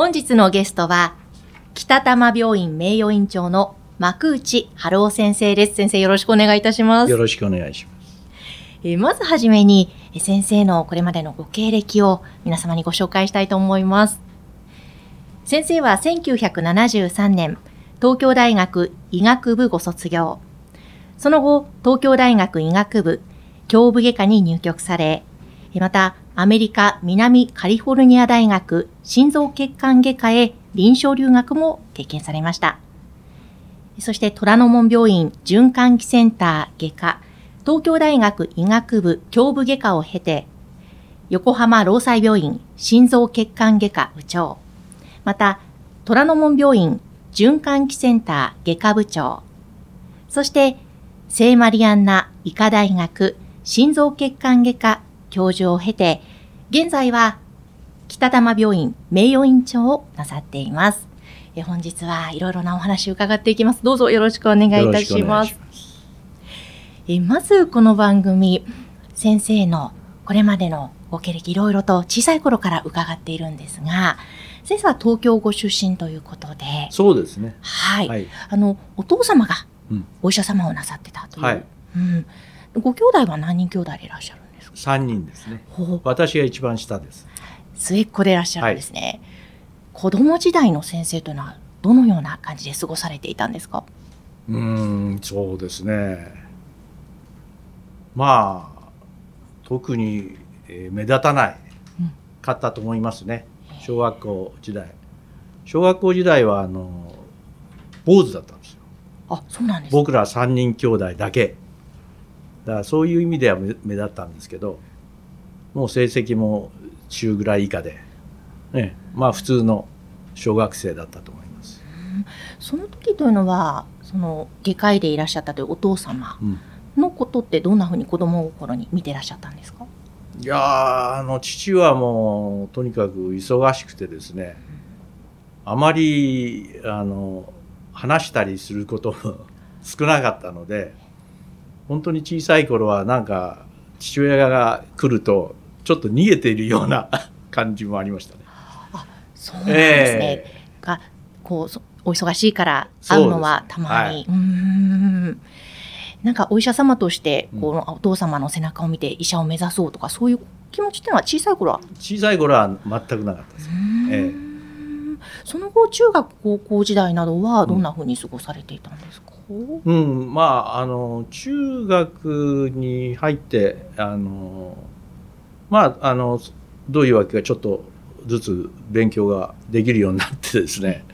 本日のゲストは北玉病院名誉院長の幕内春夫先生です。先生よろしくお願いいたします。よろしくお願いします。えーまずはじめにえー先生のこれまでのご経歴を皆様にご紹介したいと思います。先生は1973年東京大学医学部ご卒業。その後東京大学医学部胸部外科に入局されえーまたアメリカ南カリフォルニア大学心臓血管外科へ臨床留学も経験されました。そして虎ノ門病院循環器センター外科東京大学医学部胸部外科を経て、横浜労災病院心臓血管外科部長、また虎ノ門病院循環器センター外科部長、そして聖マリアンナ医科大学心臓血管外科教授を経て、現在は北玉病院名誉院長をなさっています。え本日はいろいろなお話を伺っていきます。どうぞよろしくお願いいたします。ます。えーまずこの番組先生のこれまでのご経歴いろいろと小さい頃から伺っているんですが先生は東京ご出身ということで。そうですね。はい、はい。あのお父様がうん。お医者様をなさってたという、はい。うん、ご兄弟は何人兄弟でいらっしゃるんですか三人ですね。私が一番下です。末っ子でいらっしゃるんですね、子供時代の先生というのはどのような感じで過ごされていたんですか？うーんそうですね。まあ特に、えー目立たないうんかったと思いますね。小学校時代。小学校時代はあの坊主だったんですよ。あそうなんです僕ら三人兄弟だけだからそういう意味では目目立ったんですけどもう成績も中ぐらい以下で、ね、まあ普通の小学生だったと思います、その時というのはその外科医でいらっしゃったというお父様うん。のことってどんなふうに子供心に見てらっしゃったんですか？いやーあの父はもうとにかく忙しくてですねあまりあの話したりすることも少なかったので本当に小さい頃はなんか父親が来るとちょっと逃げているような 感じもありましたね。そうなんですね、えがこうそお忙しいから会うのはたまに。う,、ーん。なんかお医者様としてこのお父様の背中を見て医者を目指そうとかそういう気持ちっていうのは小さい頃は？小さい頃は全くなかったです。えその後中学高校時代などはどんなふうに過ごされていたんですか、うん、まああの中学に入ってあのまああのどういうわけかちょっとずつ勉強ができるようになってですね、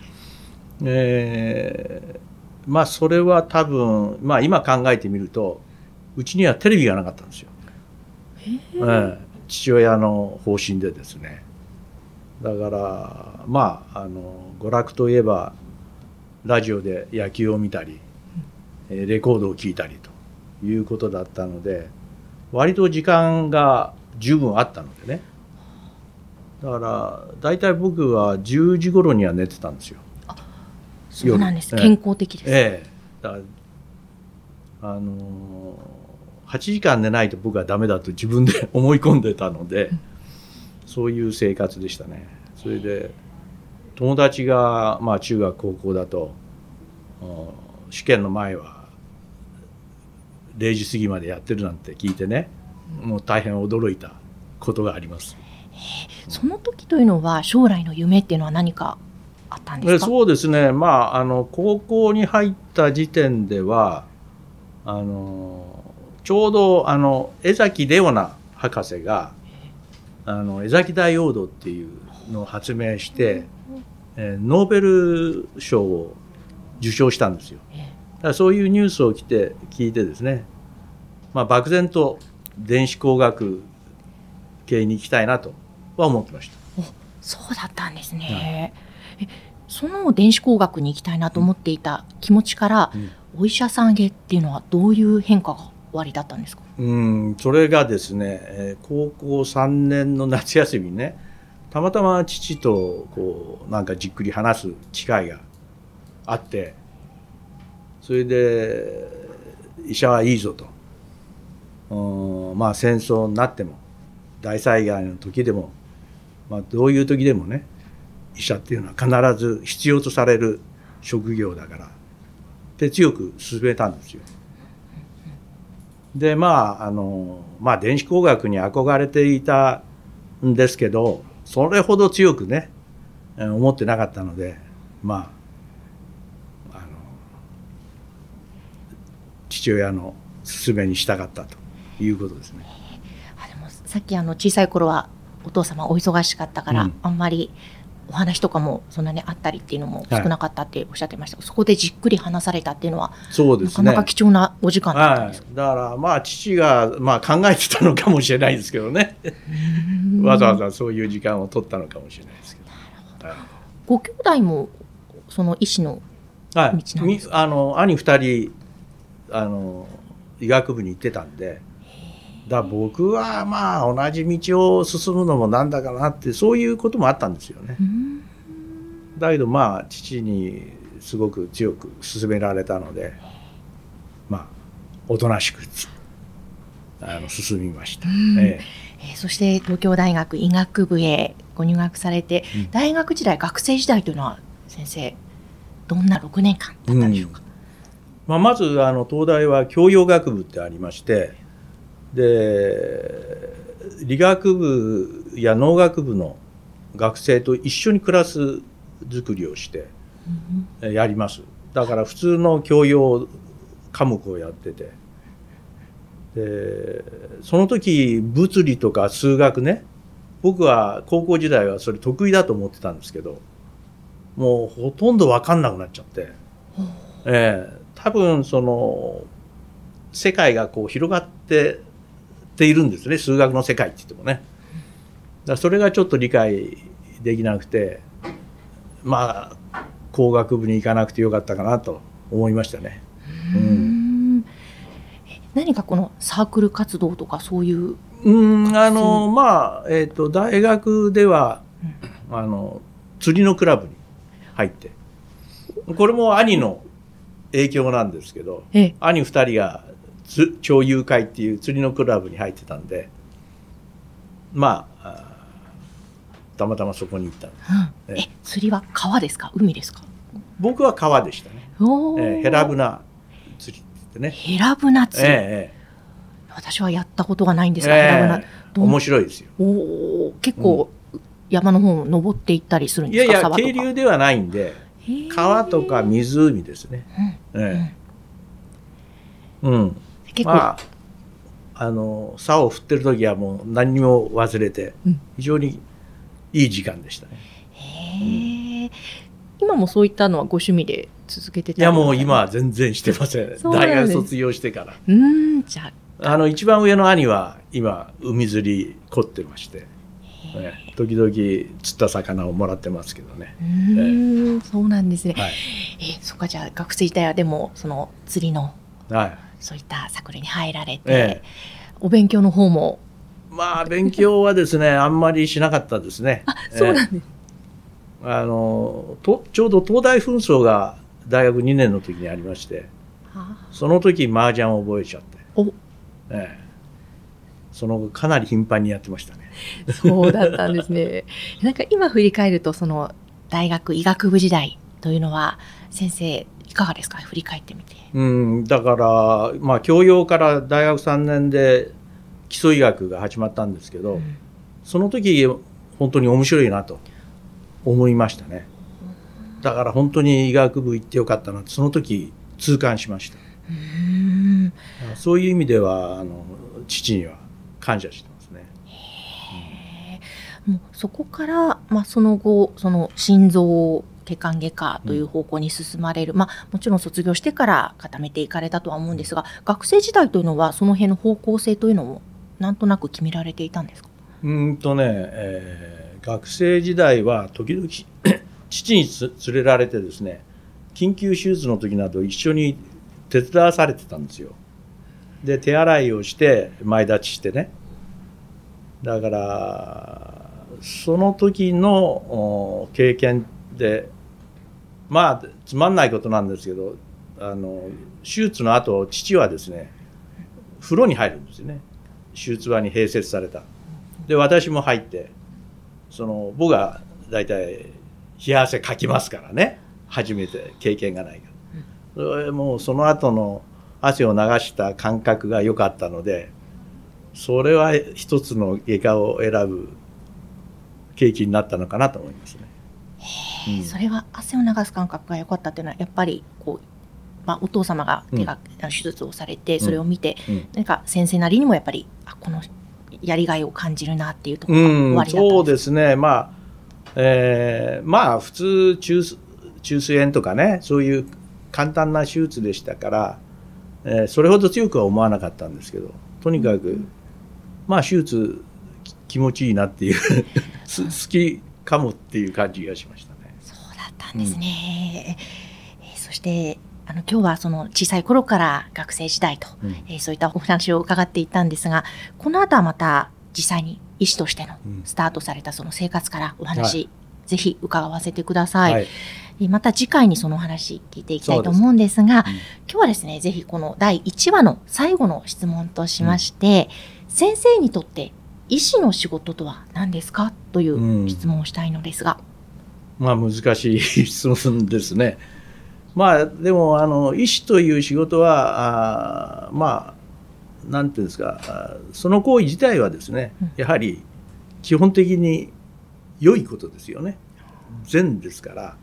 えーまあそれは多分まあ今考えてみるとうちにはテレビがなかったんですよ、ええ父親の方針でですね。だからまああの娯楽といえばラジオで野球を見たりえーレコードを聴いたりということだったので割と時間が十分あったのでね。だから大体僕は10時頃には寝てたんですよ。そうなんです、夜。健康的です、ええ。だからあのー8時間寝ないと僕はダメだと自分で思い込んでたのでそういう生活でしたね。それで友達が、まあ、中学高校だとうん試験の前は0時過ぎまでやってるなんて聞いてねもう大変驚いたことがあります。その時というのは将来の夢っていうのは何かあったんでですか？そうですね。まああの高校に入った時点ではあのちょうどあの江崎レオナ博士があの江崎ダイオードっていうのを発明して、えーノーベル賞を受賞したんですよ。えだからそういうニュースを聞いて聞いてですね、まあ、漠然と電子工学系に行きたいなとは思ってました。そうだったんですね。えその電子工学に行きたいなと思っていた気持ちから、うんお医者さんへっていうのはどういう変化がおありだったんですか？うん、それがですね、えー高校3年の夏休みにね、たまたま父とこうなんかじっくり話す機会があって、それで医者はいいぞと。うんまあ戦争になっても大災害の時でも、まあ、どういう時でもね医者っていうのは必ず必要とされる職業だからって強く勧めたんですよ。でまああのまあ電子工学に憧れていたんですけどそれほど強くね思ってなかったのでまあの父親の勧めに従ったということですね。あでもさっきあの小さい頃はお父様お忙しかったから、うん。あんまりお話とかもそんなにあったりっていうのも少なかったっておっしゃってました、そこでじっくり話されたっていうのはそうですね。なかなか貴重なお時間だったんはいですか、、だからまあ父がまあ考えてたのかもしれないですけどね。わざわざそういう時間を取ったのかもしれないですけど。はいご兄弟もその医師のはい道なんみあの兄2人あの医学部に行ってたんでだ僕はまあ同じ道を進むのもなんだかなってそういうこともあったんですよね。う。ん。だけどまあ父にすごく強く勧められたのでまあおとなしくあの進みました。うん。ええ。ーそして東京大学医学部へご入学されて、うん。大学時代学生時代というのは先生どんな6年間だったんでしょうか、まあ、まずあの東大は教養学部ってありましてで理学部や農学部の学生と一緒にクラス作りをしてえやります。だから普通の教養科目をやってて。でその時物理とか数学ね。僕は高校時代はそれ得意だと思ってたんですけどもうほとんど分かんなくなっちゃって、ええ多分その世界がこう広がってっているんですね。数学の世界って言ってもね。だそれがちょっと理解できなくてまあ工学部に行かなくてよかったかなと思いましたね。うーん。え何かこのサークル活動とかそういう、うんあのまあえっ、と大学ではあの釣りのクラブに入って。これも兄の影響なんですけどえ兄2人がつ超友会っていう釣りのクラブに入ってたんでまあたまたまそこに行ったうん。ええ。釣りは川ですか？海ですか？僕は川でしたね、えーヘラブナ釣りってね、ヘラブナ釣り、ええ私はやったことがないんでえすが、ええ。面白いですよ。おー。結構、山の方を登っていったりするんいですか？やいや沢とか。渓流ではないんで川とか湖ですね、ええ。うん。まああの竿を振ってる時はもう何にも忘れてうん。非常にいい時間でしたね、へえ。今もそういったのはご趣味で続けてたいやもう今は全然してません。大学卒業してから。うーんじゃあ。あの一番上の兄は今海釣り凝ってまして、ええ。時々釣った魚をもらってますけどね、うーんそうなんですね、はい。えそっかじゃあ学生時代はでもその釣りのはい。そういったサークルに入られて、ええ。お勉強の方も。まあ勉強はですねあんまりしなかったですね。あそうなんです、あのとちょうど東大紛争が大学2年の時にありましてあ。その時麻雀を覚えちゃって、お。ええ。その後かなり頻繁にやってましたね そうだったんですね。なんか今振り返るとその大学医学部時代というのは先生いかがですか？振り返ってみて。うんだからまあ教養から大学3年で基礎医学が始まったんですけど、うん。その時本当に面白いなと思いましたね。だから本当に医学部行ってよかったなとその時痛感しました。そういう意味ではあの父には感謝してますねもうそこから、まあ、その後その心臓血管外科という方向に進まれる、まあ、もちろん卒業してから固めていかれたとは思うんですが学生時代というのはその辺の方向性というのもなんとなく決められていたんですか？うーんとね、えー学生時代は時々 父に連れられてですね緊急手術の時など一緒に手伝わされてたんですよ。で手洗いをして前立ちしてね。だからその時の経験でまあつまんないことなんですけどあの手術の後父はですね風呂に入るんですよね。手術場に併設された。で私も入ってその僕は大体冷や汗かきますからね。初めて経験がないから。それもうその後の汗を流した感覚が良かったのでそれは一つの外科を選ぶ契機になったのかなと思いますね。うん、それは汗を流す感覚が良かったっていうのはやっぱりこう、まあ、お父様が手が、うん、手術をされてそれを見て、うん、何か先生なりにもやっぱりあこのやりがいを感じるなっていうところが終わりだったそうですね。まあ、えー、まあ普通中中枢炎とかねそういう簡単な手術でしたから、えー、それほど強くは思わなかったんですけどとにかく、まあ手術気持ちいいなっていう 好きかもっていう感じがしましたね。そうだったんですね、うん、えー、そしてあの今日はその小さい頃から学生時代と、うん、えー、そういったお話を伺っていったんですがこの後はまた実際に医師としてのスタートされたその生活からお話、はい、ぜひ伺わせてください。はい。また次回にその話聞いていきたいと思うんですが、すうん、今日はですね、ぜひこの第1話の最後の質問としまして、うん、先生にとって医師の仕事とは何ですか？という質問をしたいのですが。うん、まあ難しい質問ですね。まあでもあの医師という仕事はあまあなんていうんですかその行為自体はですねやはり基本的に良いことですよね。善ですから、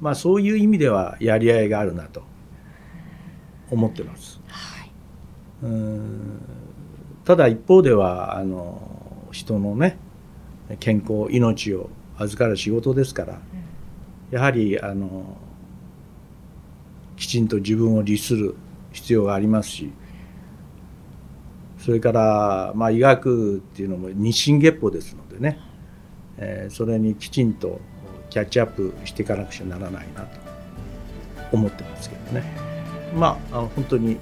まあそういう意味ではやりがいがあるなと思ってます。はい、うんただ一方ではあの人のね健康命を預かる仕事ですから、やはりあのきちんと自分を律する必要がありますしそれから、まあ、医学っていうのも日進月歩ですのでね、えー、それにきちんとキャッチアップしていかなくちゃならないなと思ってますけどね。まああの本当に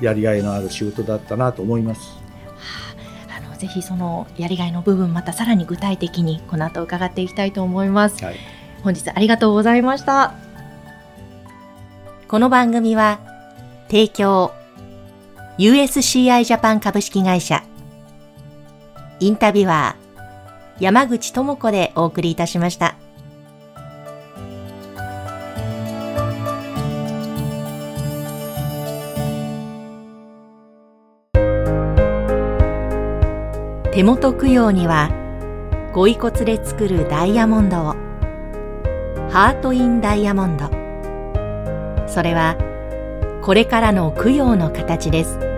やりがいのある仕事だったなと思います。あのぜひそのやりがいの部分またさらに具体的にこの後伺っていきたいと思います。はい、本日ありがとうございました。この番組は提供 USCI ジャパン株式会社インタビュアー山口智子でお送りいたしました。手元供養にはご遺骨で作るダイヤモンドを。ハート・イン・ダイヤモンド。それはこれからの供養の形です。